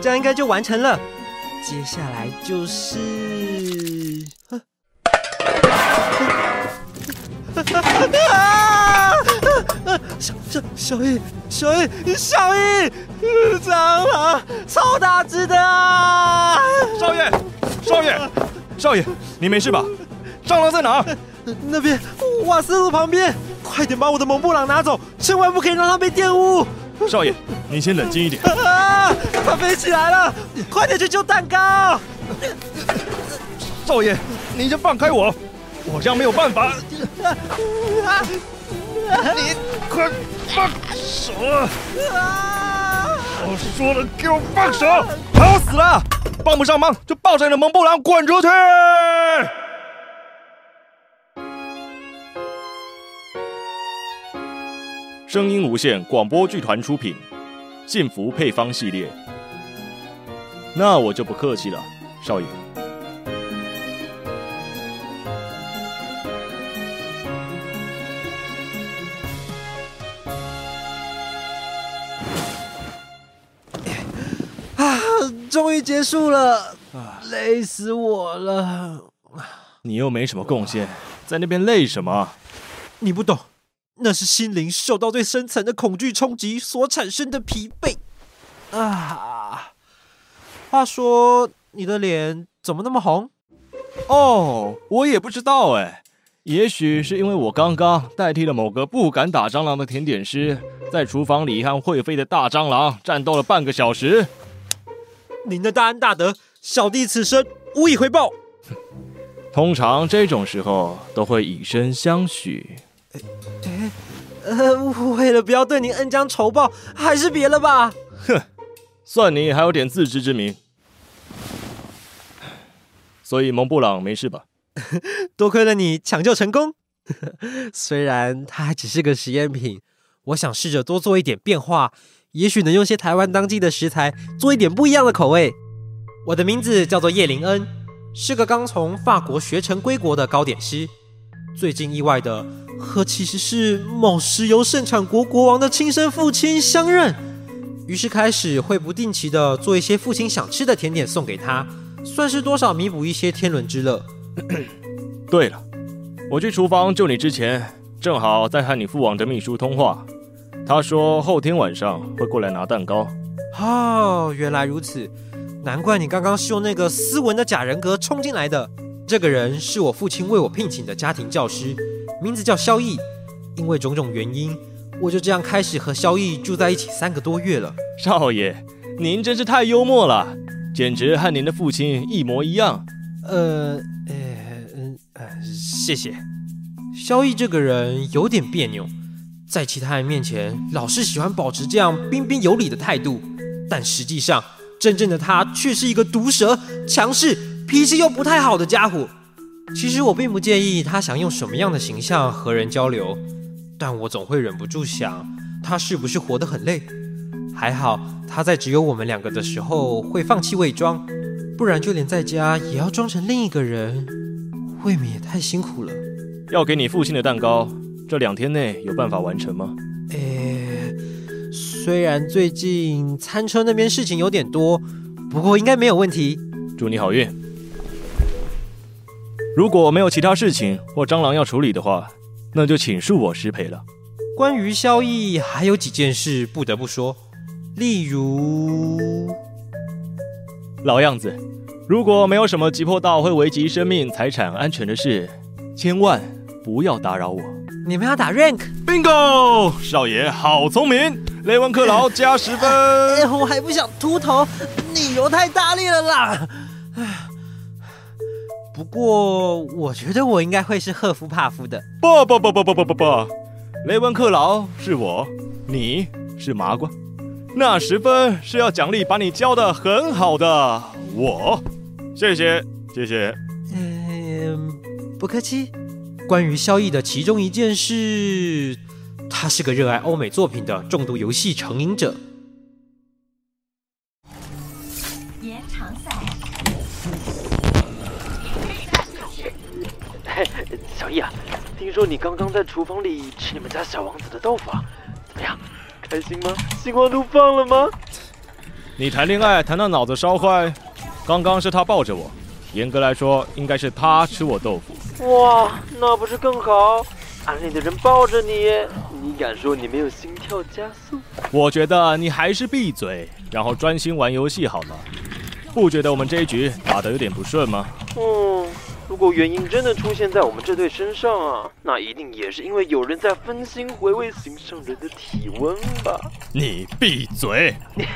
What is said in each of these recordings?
这样应该就完成了。接下来就是，啊啊啊啊小小小易，小易，小易，蟑螂，超大只的啊！少爷，少爷，少爷，你没事吧？蟑螂在哪？那边瓦斯炉旁边，快点把我的蒙布朗拿走，千万不可以让它被玷污。少爷，您先冷静一点。啊！它飞起来了，快点去救蛋糕。少爷，您先放开我，我这样没有办法。你快放手！我说了，给我放手！好死了，帮不上忙就抱着你的蒙布朗滚出去！声音无限广播剧团出品，《幸福配方》系列。那我就不客气了，少爷。啊，终于结束了，累死我了。你又没什么贡献，在那边累什么？你不懂。那是心灵受到最深层的恐惧冲击所产生的疲惫啊！话说，你的脸怎么那么红？哦，我也不知道哎，也许是因为我刚刚代替了某个不敢打蟑螂的甜点师，在厨房里和会飞的大蟑螂战斗了半个小时。您的大恩大德，小弟此生无以回报。通常这种时候都会以身相许。呃，为了不要对您恩将仇报，还是别了吧。哼，算你还有点自知之明。所以蒙布朗没事吧？多亏了你抢救成功。虽然它还只是个实验品，我想试着多做一点变化，也许能用些台湾当季的食材做一点不一样的口味。我的名字叫做叶林恩，是个刚从法国学成归国的糕点师。最近意外的和其实是某石油盛产国国王的亲生父亲相认，于是开始会不定期的做一些父亲想吃的甜点送给他，算是多少弥补一些天伦之乐。对了，我去厨房救你之前，正好在和你父王的秘书通话，他说后天晚上会过来拿蛋糕。哦，原来如此，难怪你刚刚是用那个斯文的假人格冲进来的。这个人是我父亲为我聘请的家庭教师，名字叫萧逸。因为种种原因，我就这样开始和萧逸住在一起三个多月了。少爷，您真是太幽默了，简直和您的父亲一模一样。呃，呃，嗯，呃，谢谢。萧逸这个人有点别扭，在其他人面前老是喜欢保持这样彬彬有礼的态度，但实际上，真正的他却是一个毒舌、强势。脾气又不太好的家伙，其实我并不介意他想用什么样的形象和人交流，但我总会忍不住想，他是不是活得很累？还好他在只有我们两个的时候会放弃伪装，不然就连在家也要装成另一个人，未免也太辛苦了。要给你父亲的蛋糕，这两天内有办法完成吗？诶，虽然最近餐车那边事情有点多，不过应该没有问题。祝你好运。如果没有其他事情或蟑螂要处理的话，那就请恕我失陪了。关于萧逸，还有几件事不得不说，例如，老样子，如果没有什么急迫到会危及生命财产安全的事，千万不要打扰我。你们要打 rank，bingo，少爷好聪明，雷文克劳加十分。我还不想秃头，理由太大力了啦。不过，我觉得我应该会是赫夫帕夫的。不不不不不不不不，雷文克劳是我，你是麻瓜。那十分是要奖励把你教的很好的我。谢谢谢谢。嗯，不客气。关于萧逸的其中一件事，他是个热爱欧美作品的重度游戏成瘾者。听说你刚刚在厨房里吃你们家小王子的豆腐啊，怎么样？开心吗？星光都放了吗？你谈恋爱谈到脑子烧坏，刚刚是他抱着我，严格来说应该是他吃我豆腐。哇，那不是更好？暗恋的人抱着你，你敢说你没有心跳加速？我觉得你还是闭嘴，然后专心玩游戏好了。不觉得我们这一局打得有点不顺吗？嗯，如果原因真的出现在我们这队身上啊，那一定也是因为有人在分心回味心上人的体温吧？你闭嘴！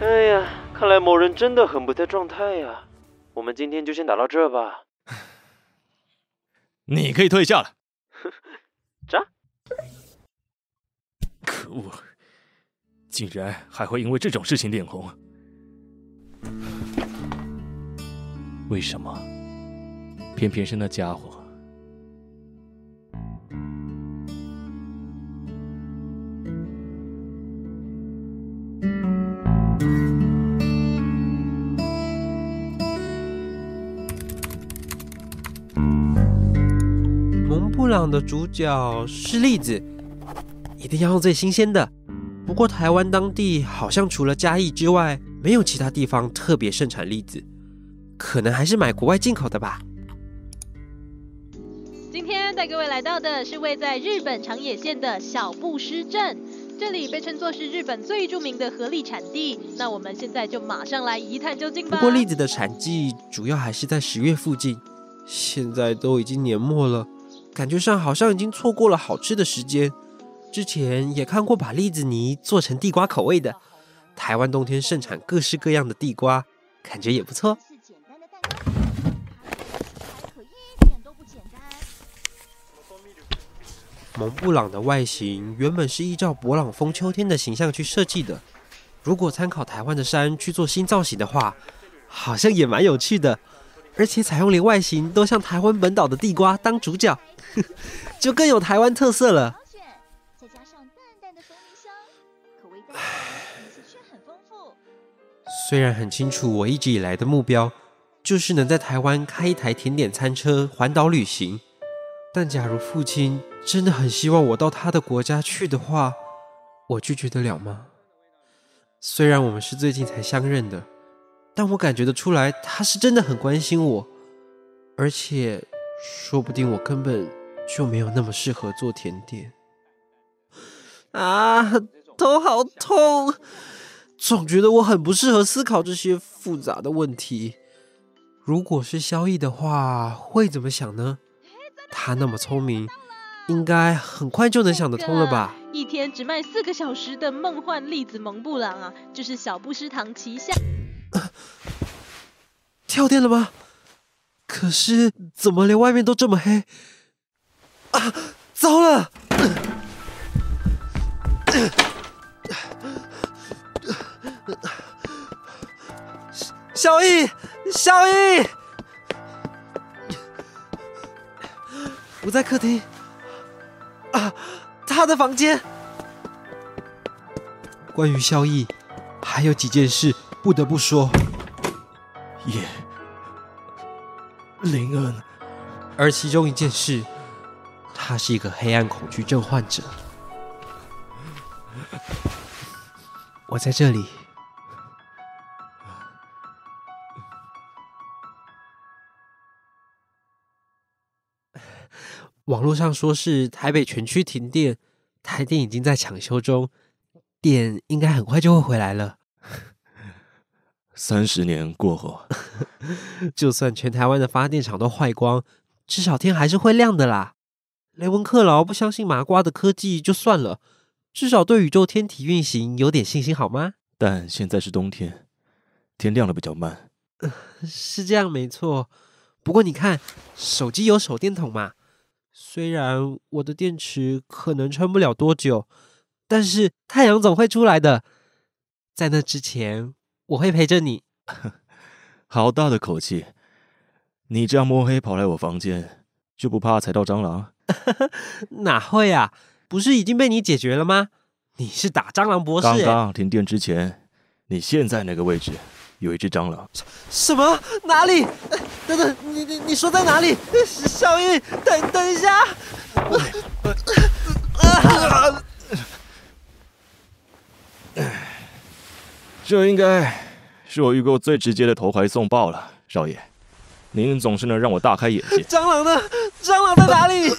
哎呀，看来某人真的很不在状态呀。我们今天就先打到这吧。你可以退下了。扎。可恶，竟然还会因为这种事情脸红。为什么？偏偏是那家伙。蒙布朗的主角是栗子，一定要用最新鲜的。不过台湾当地好像除了嘉义之外，没有其他地方特别盛产栗子，可能还是买国外进口的吧。今天带各位来到的是位在日本长野县的小布施镇，这里被称作是日本最著名的合栗产地。那我们现在就马上来一探究竟吧。不过栗子的产季主要还是在十月附近，现在都已经年末了，感觉上好像已经错过了好吃的时间。之前也看过把栗子泥做成地瓜口味的，台湾冬天盛产各式各样的地瓜，感觉也不错。蒙布朗的外形原本是依照勃朗峰秋天的形象去设计的，如果参考台湾的山去做新造型的话，好像也蛮有趣的。而且采用连外形都像台湾本岛的地瓜当主角，就更有台湾特色了。虽然很清楚我一直以来的目标就是能在台湾开一台甜点餐车环岛旅行，但假如父亲真的很希望我到他的国家去的话，我拒绝得了吗？虽然我们是最近才相认的，但我感觉得出来他是真的很关心我，而且说不定我根本就没有那么适合做甜点。啊，头好痛！总觉得我很不适合思考这些复杂的问题。如果是萧逸的话，会怎么想呢？他那么聪明，应该很快就能想得通了吧？一天只卖四个小时的梦幻粒子蒙布朗啊，就是小布施堂旗下。跳电了吗？可是怎么连外面都这么黑？啊，糟了！小易，小易，不在客厅。啊，他的房间。关于萧逸，还有几件事不得不说。叶，林恩，而其中一件事，他是一个黑暗恐惧症患者。我在这里。网络上说是台北全区停电，台电已经在抢修中，电应该很快就会回来了。三十年过后，就算全台湾的发电厂都坏光，至少天还是会亮的啦。雷文克劳不相信麻瓜的科技就算了，至少对宇宙天体运行有点信心好吗？但现在是冬天，天亮的比较慢。是这样没错，不过你看，手机有手电筒嘛。虽然我的电池可能撑不了多久，但是太阳总会出来的。在那之前，我会陪着你。好大的口气！你这样摸黑跑来我房间，就不怕踩到蟑螂？哪会啊？不是已经被你解决了吗？你是打蟑螂博士。刚刚停电之前，你现在那个位置，有一只蟑螂。什么？哪里？呃等等，你你你说在哪里？小玉，等等一下。这应该是我遇过最直接的投怀送抱了，少爷。您总是能让我大开眼界。蟑螂呢？蟑螂在哪里？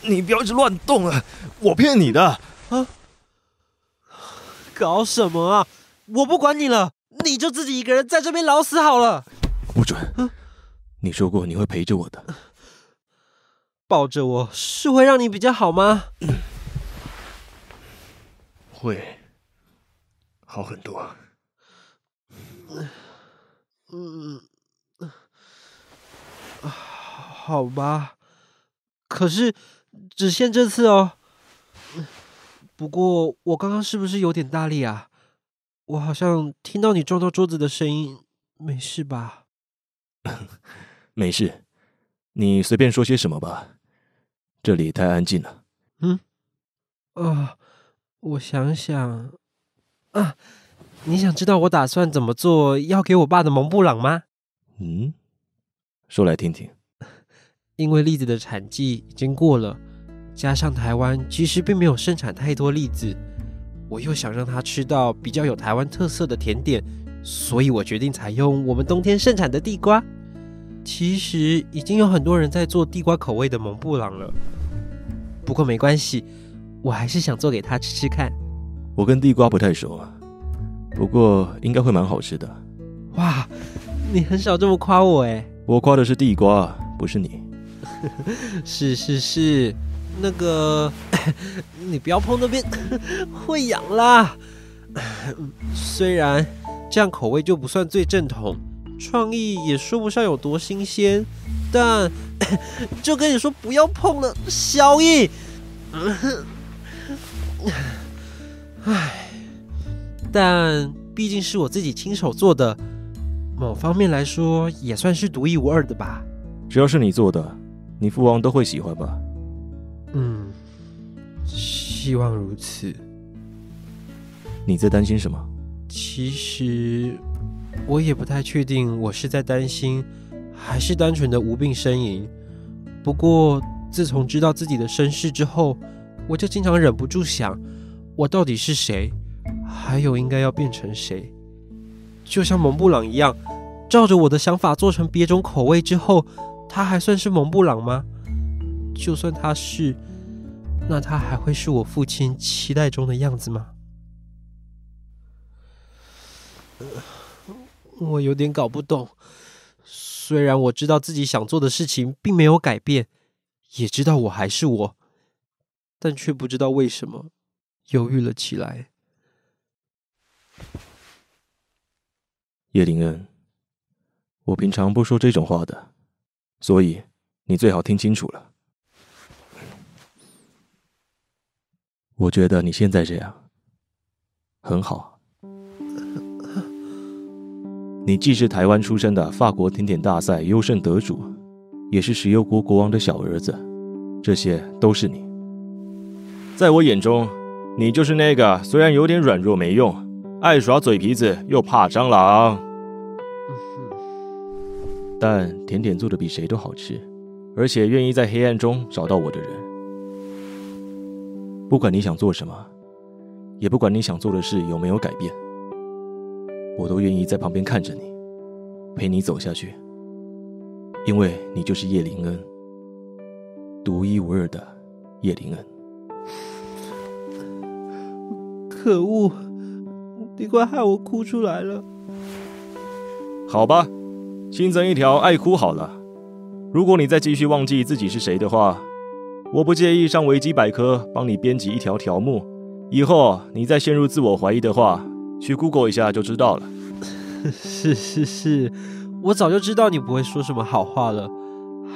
你不要一直乱动啊！我骗你的啊。搞什么啊？我不管你了，你就自己一个人在这边老死好了。不准！你说过你会陪着我的。抱着我是会让你比较好吗？会好很多。嗯，好吧。可是只限这次哦。不过我刚刚是不是有点大力啊？我好像听到你撞到桌子的声音，没事吧？没事，你随便说些什么吧。这里太安静了。嗯啊，我想想啊，你想知道我打算怎么做要给我爸的蒙布朗吗？嗯，说来听听。因为栗子的产季已经过了，加上台湾其实并没有生产太多栗子，我又想让他吃到比较有台湾特色的甜点，所以我决定采用我们冬天盛产的地瓜。其实已经有很多人在做地瓜口味的蒙布朗了，不过没关系，我还是想做给他吃吃看。我跟地瓜不太熟，不过应该会蛮好吃的。哇，你很少这么夸我哎。我夸的是地瓜，不是你。是 是是，那个 你不要碰那边，会痒啦。虽然这样口味就不算最正统，创意也说不上有多新鲜，但 就跟你说不要碰了，小易。唉，但毕竟是我自己亲手做的，某方面来说也算是独一无二的吧。只要是你做的，你父王都会喜欢吧？嗯，希望如此。你在担心什么？其实我也不太确定，我是在担心，还是单纯的无病呻吟。不过自从知道自己的身世之后，我就经常忍不住想，我到底是谁，还有应该要变成谁？就像蒙布朗一样，照着我的想法做成别种口味之后，他还算是蒙布朗吗？就算他是，那他还会是我父亲期待中的样子吗？我有点搞不懂。虽然我知道自己想做的事情并没有改变，也知道我还是我，但却不知道为什么犹豫了起来。叶灵恩，我平常不说这种话的，所以你最好听清楚了。我觉得你现在这样很好。你既是台湾出生的法国甜点大赛优胜得主，也是石油国国王的小儿子，这些都是你。在我眼中，你就是那个虽然有点软弱没用，爱耍嘴皮子又怕蟑螂，但甜点做的比谁都好吃，而且愿意在黑暗中找到我的人。不管你想做什么，也不管你想做的事有没有改变。我都愿意在旁边看着你，陪你走下去，因为你就是叶灵恩，独一无二的叶灵恩。可恶，你快害我哭出来了。好吧，新增一条爱哭好了。如果你再继续忘记自己是谁的话，我不介意上维基百科帮你编辑一条条目。以后你再陷入自我怀疑的话，去 Google 一下就知道了。是是是，我早就知道你不会说什么好话了，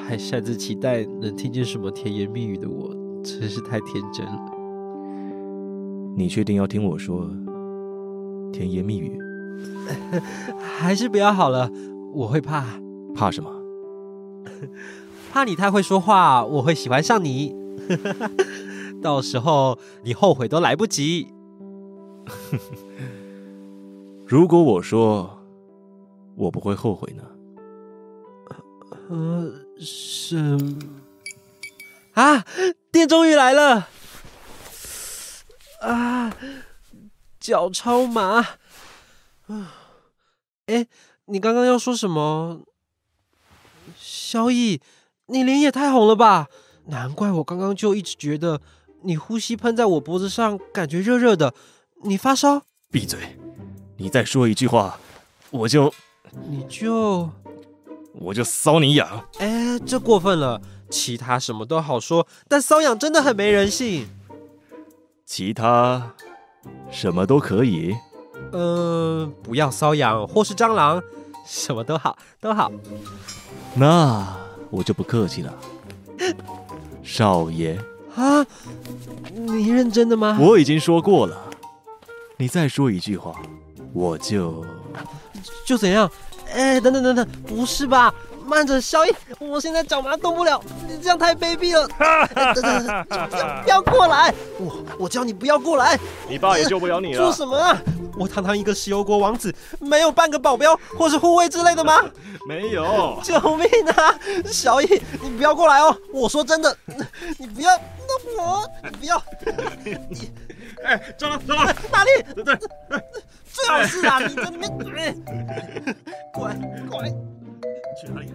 还擅自期待能听见什么甜言蜜语的我，真是太天真了。你确定要听我说甜言蜜语？还是不要好了，我会怕。怕什么？怕你太会说话，我会喜欢上你。到时候你后悔都来不及。如果我说我不会后悔呢。呃，什啊？电终于来了！啊，脚超麻。啊，哎，你刚刚要说什么？萧逸，你脸也太红了吧？难怪我刚刚就一直觉得你呼吸喷在我脖子上，感觉热热的。你发烧？闭嘴！你再说一句话，我就你就我就搔你痒。哎，这过分了。其他什么都好说，但瘙痒真的很没人性。其他什么都可以。嗯，不要瘙痒或是蟑螂，什么都好，都好。那我就不客气了，少爷。啊，你认真的吗？我已经说过了，你再说一句话，我就就怎样？哎，等等等等，不是吧？慢着，小易，我现在脚麻动不了，你这样太卑鄙了。等 等等，不要不要过来！我我叫你不要过来。你爸也救不了你了。做什么啊？我堂堂一个石油国王子，没有半个保镖或是护卫之类的吗？没有。救命啊！小易，你不要过来哦！我说真的，你不要，那我你不要。你，哎，蟑螂，蟑螂，哪里？对对，最好是啊！你在那边，过来，过来。去哪里？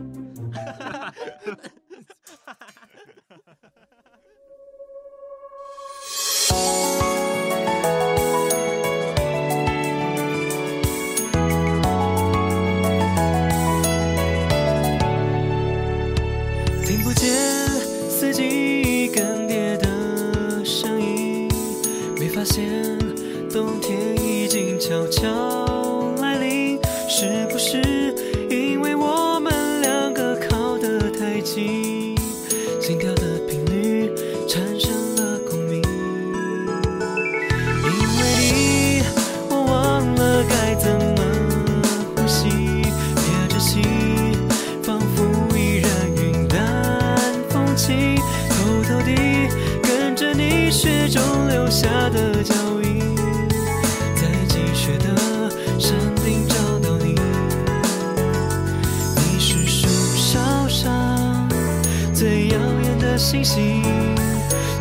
最耀眼的星星，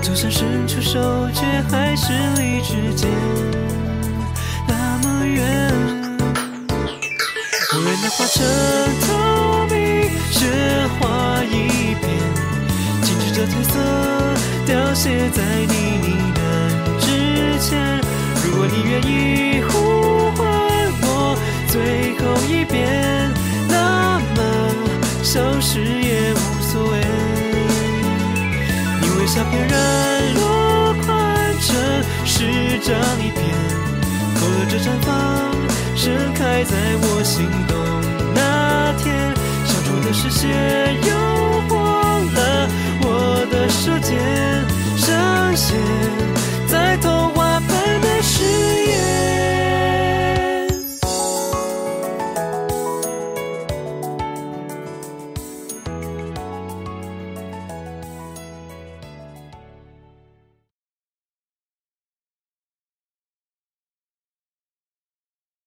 就算伸出手，却还是离指尖那么远。无人的化成透明雪花一片，静止着褪色，凋谢在你呢喃之前。如果你愿意呼唤我最后一遍，那么消失也无所谓。你微笑翩然落款成诗章一篇，勾勒着绽放，盛开在我心动那天，相处的视线。